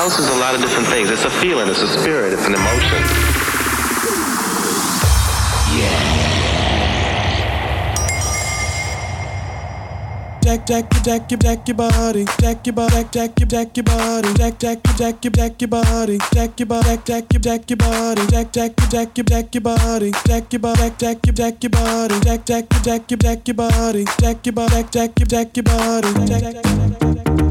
House is a lot of different things. It's a feeling, it's a spirit, it's an emotion. Jack your jack your body, jack your body, jack your jack your body, jack jack jack jack your body, jack your body, jack your jack your body, jack jack jack jack your body, jack your body, jack your jack your body, jack jack your jack your jack your body, jack your body, jack your jack your body,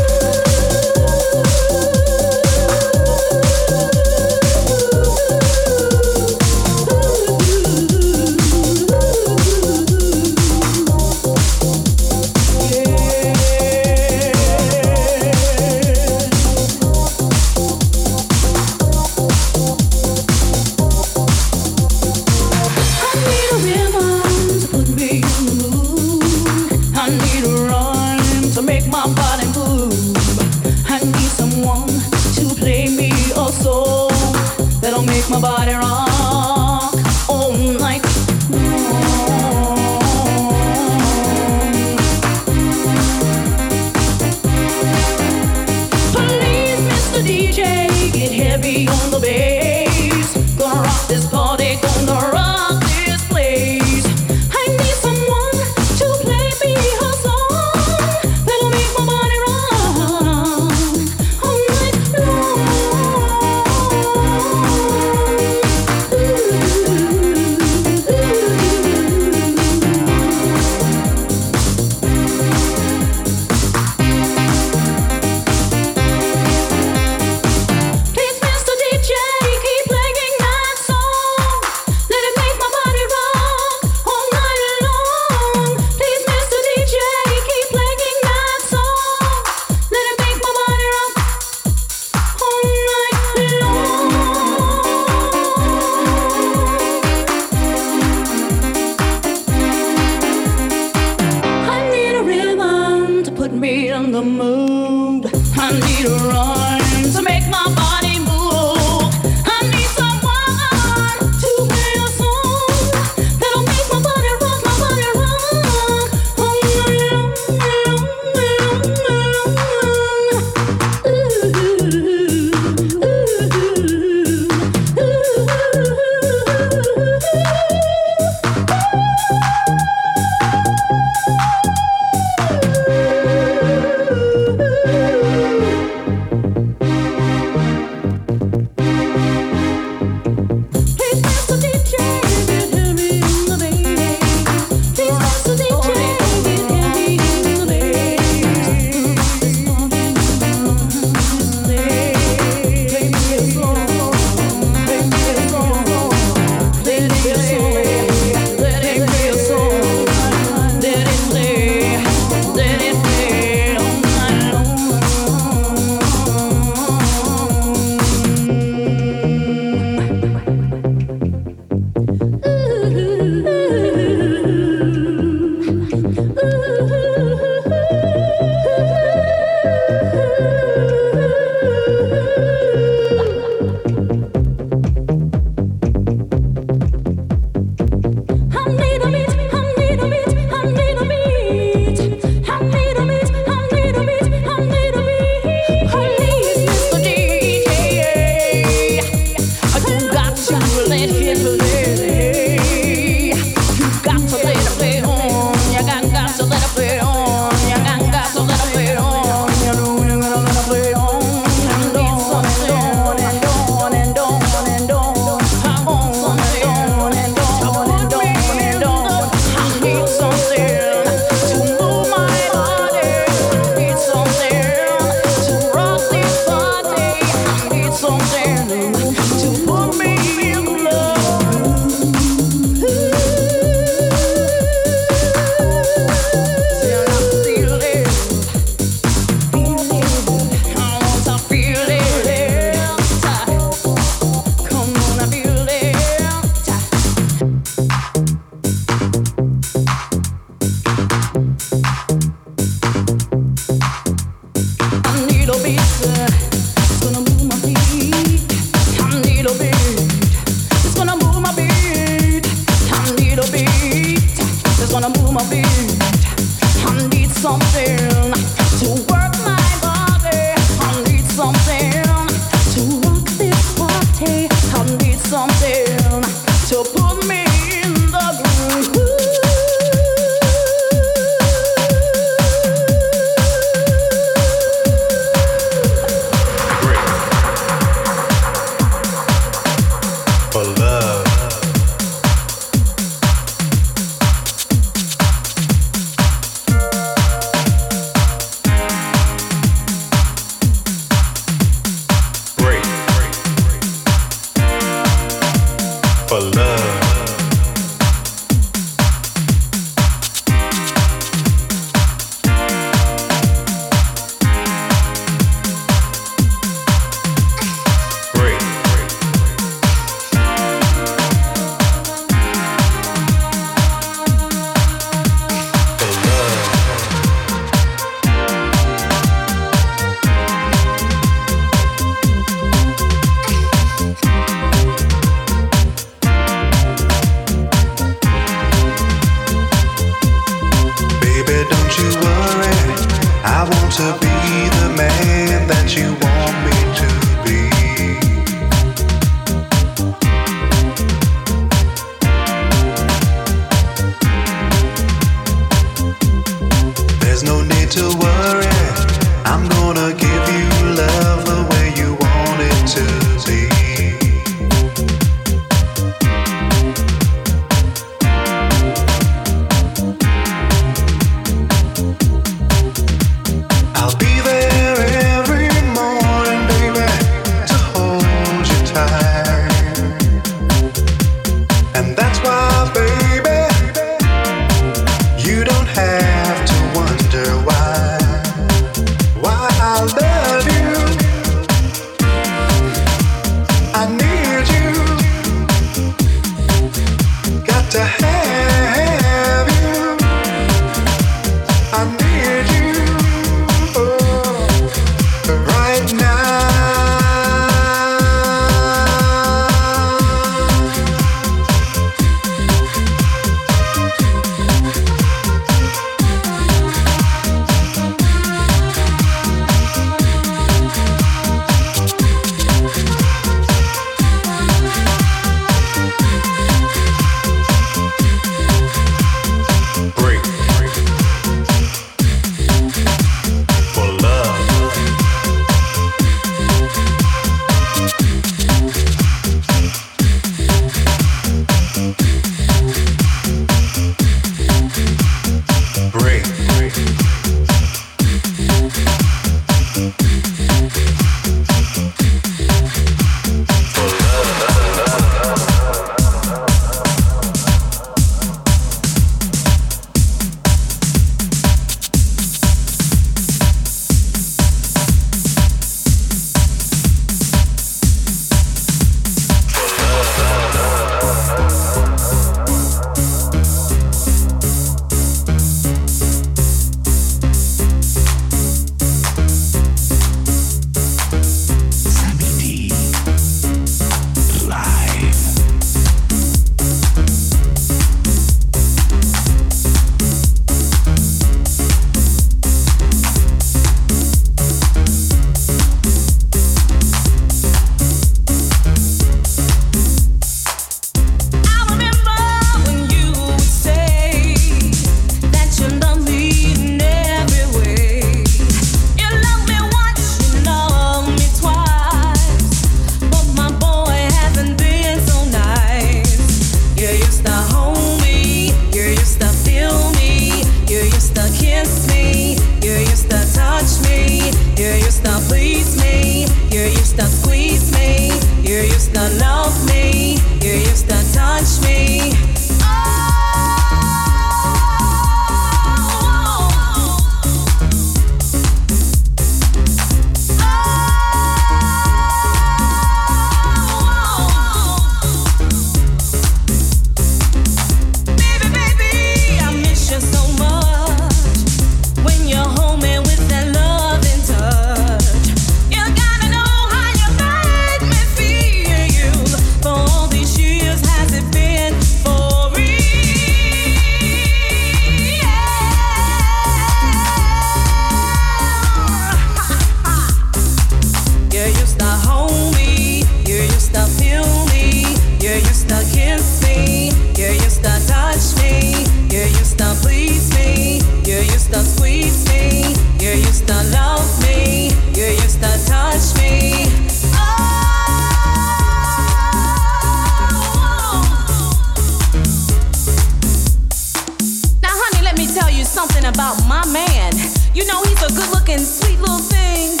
You know he's a good looking, sweet little thing.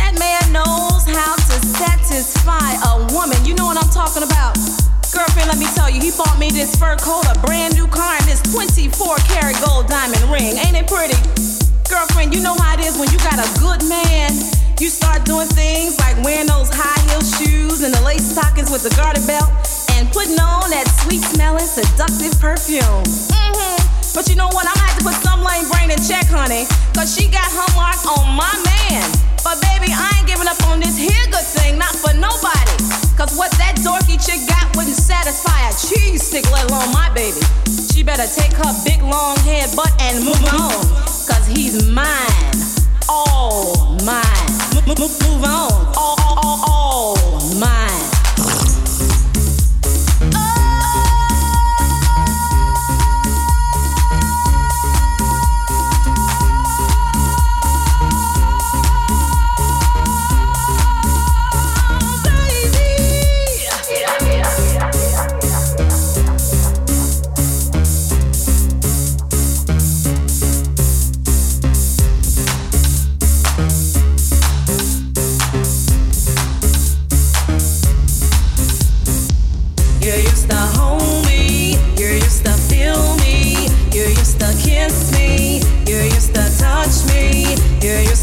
That man knows how to satisfy a woman. You know what I'm talking about. Girlfriend, let me tell you, he bought me this fur coat, a brand new car, and this 24 karat gold diamond ring. Ain't it pretty? Girlfriend, you know how it is when you got a good man. You start doing things like wearing those high heel shoes and the lace stockings with the garter belt and putting on that sweet smelling, seductive perfume. Mm but you know what? I'm gonna have to put some lame brain in check, honey. Cause she got her mark on my man. But baby, I ain't giving up on this here good thing, not for nobody. Cause what that dorky chick got wouldn't satisfy a cheese stick, let alone my baby. She better take her big long head butt and move on. Cause he's mine. All mine. Move on. All, all, all broken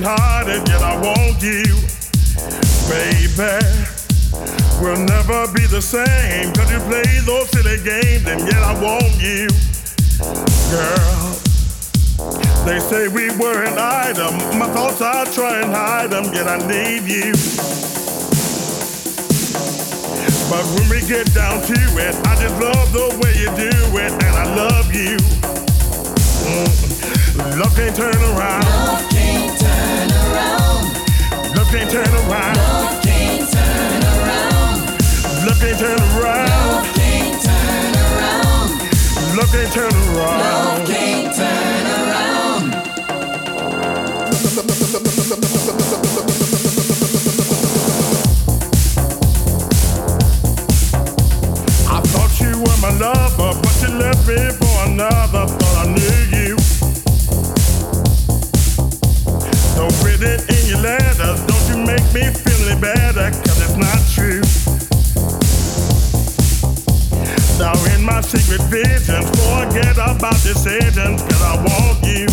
hearted, yet I want you, baby. We'll never be the same, cause you play those silly games, and yet I want you, girl. They say we were an item, my thoughts I try and hide them, yet I need you. But when we get down to it, I just love the way you do it, and I love you. Mm. Love can't turn around. Love can't turn around. Love can't turn around. Love can't turn around. Love can't turn around. Love can't turn around. Love can't turn around. Love can't turn around. I thought you were my lover, but you left me for another. Secret visions, forget about decisions, cause I want you.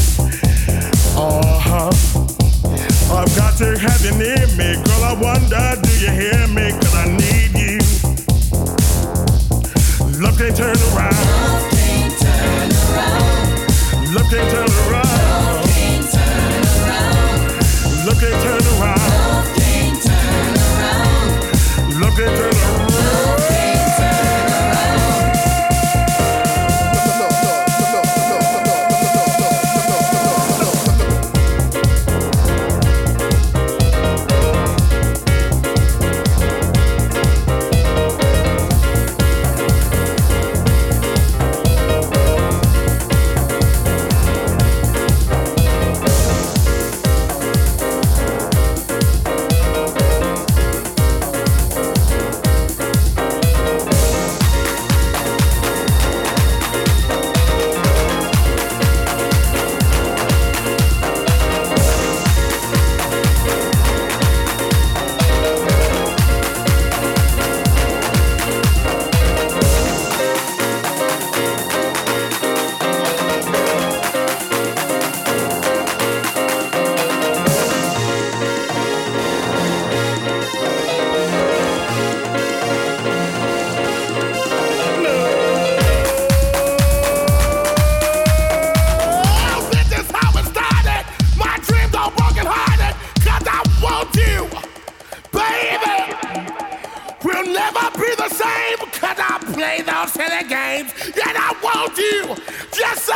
Uh-huh. I've got to have you near me, girl. I wonder, do you hear me? Cause I need you. Love can't turn around. Love can't turn around. Love can't turn around. Can't turn around. Love can't turn around. Love can't turn around. Love can't turn around. couverture. Ça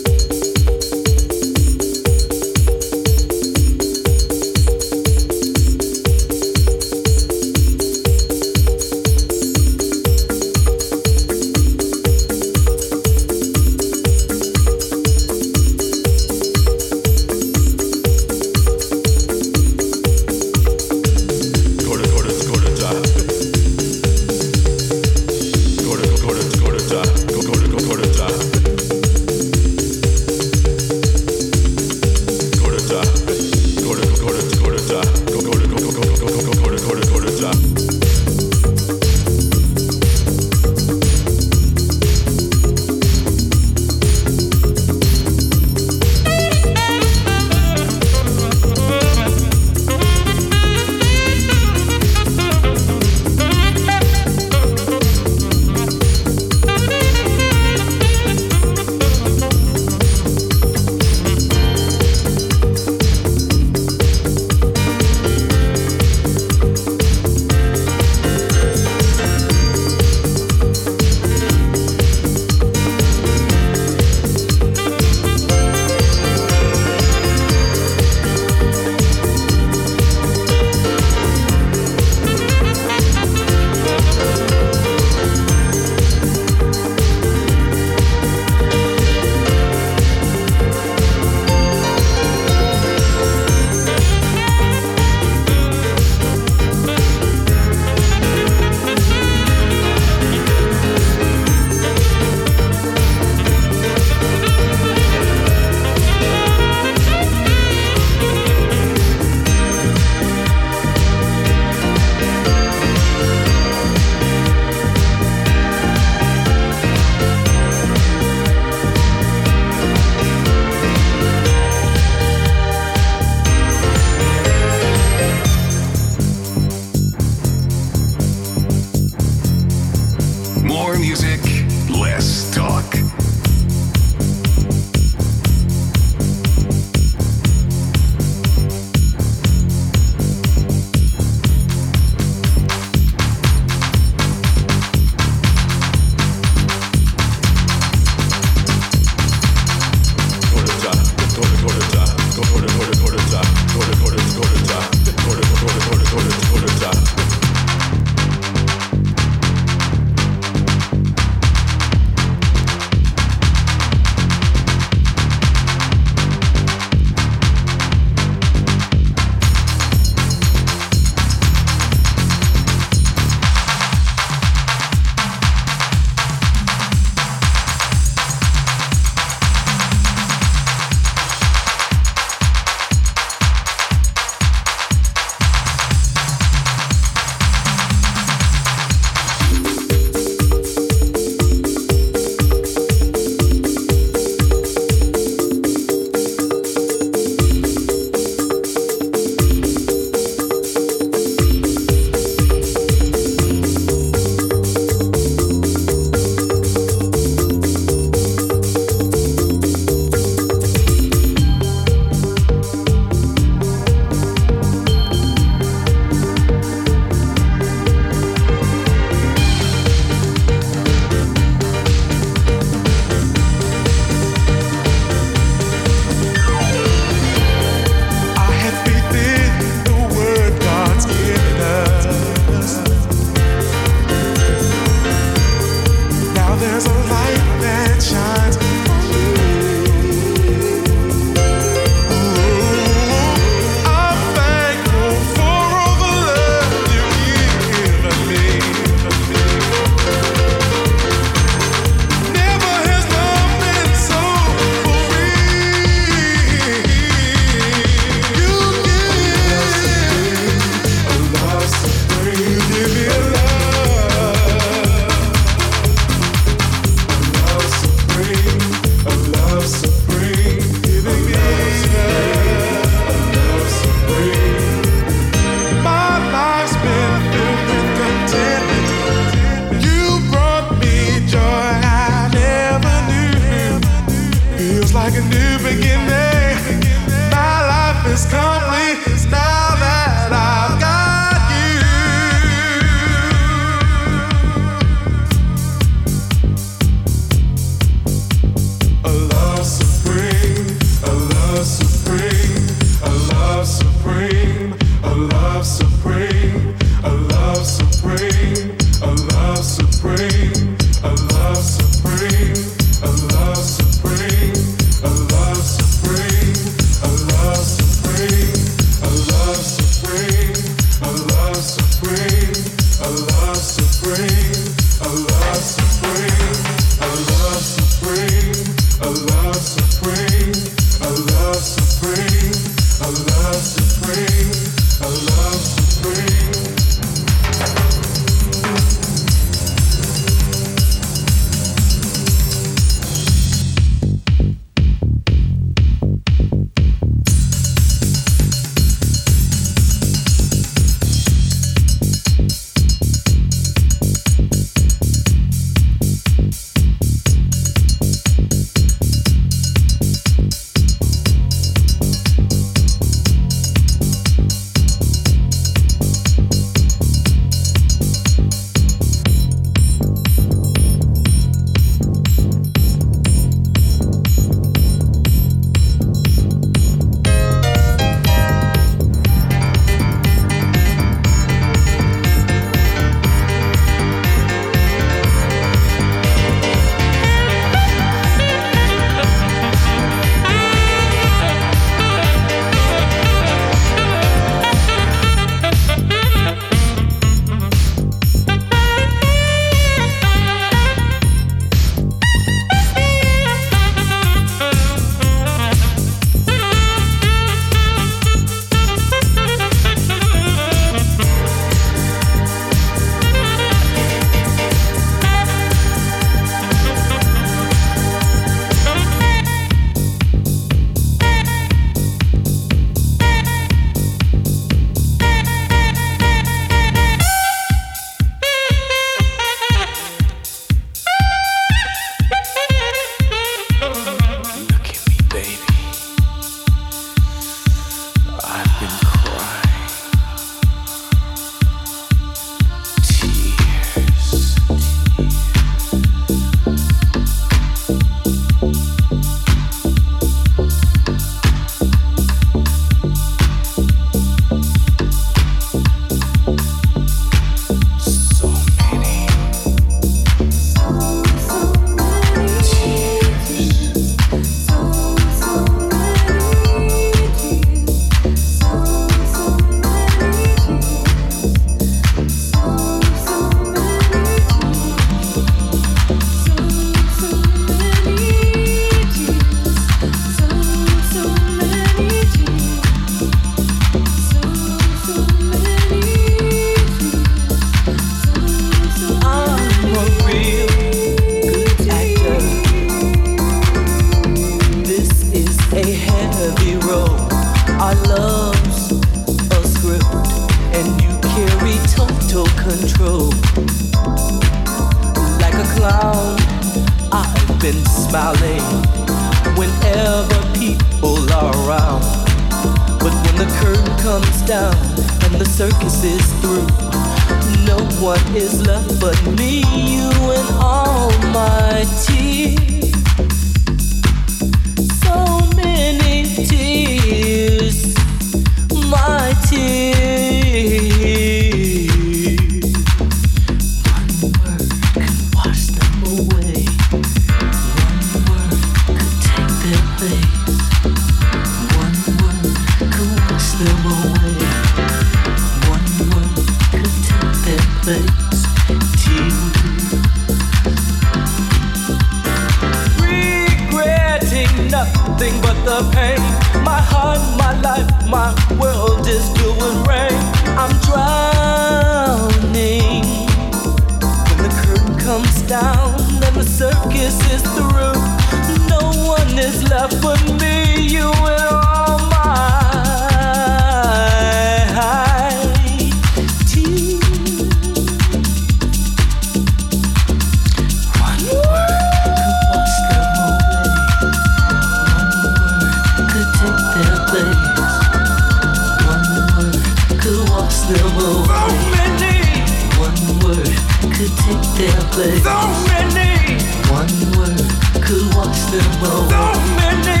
still so many. One word could wash them away. So many.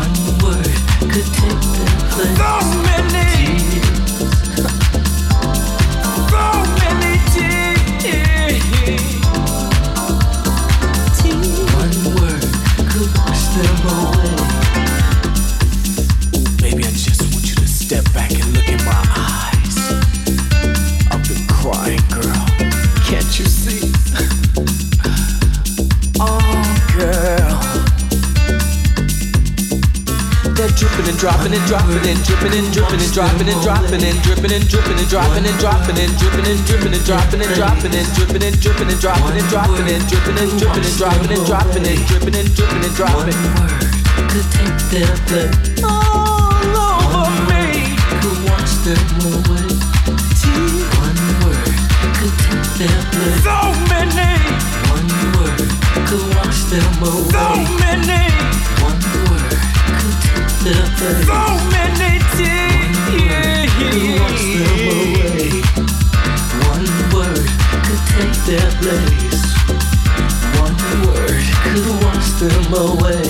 One word could take them place. So many. dropping and dropping and dripping and dripping and dropping and dropping and dripping and dripping and dropping and dropping and dripping and dripping and dropping and dropping and dripping and dripping and dropping and dropping and dripping and dripping and dropping and dropping and dripping and dripping and dropping. One word could take their blood all over me. Could wash them away. One word could take their blood. So many. One word could wash them away. So many. So many tears. One away. One word could take their place. One word could wash them away.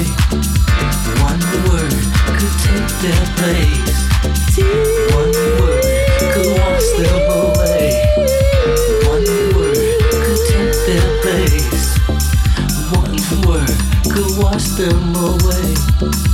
One word could take their place. One word could wash them away. One word could take their place. One word could wash them away.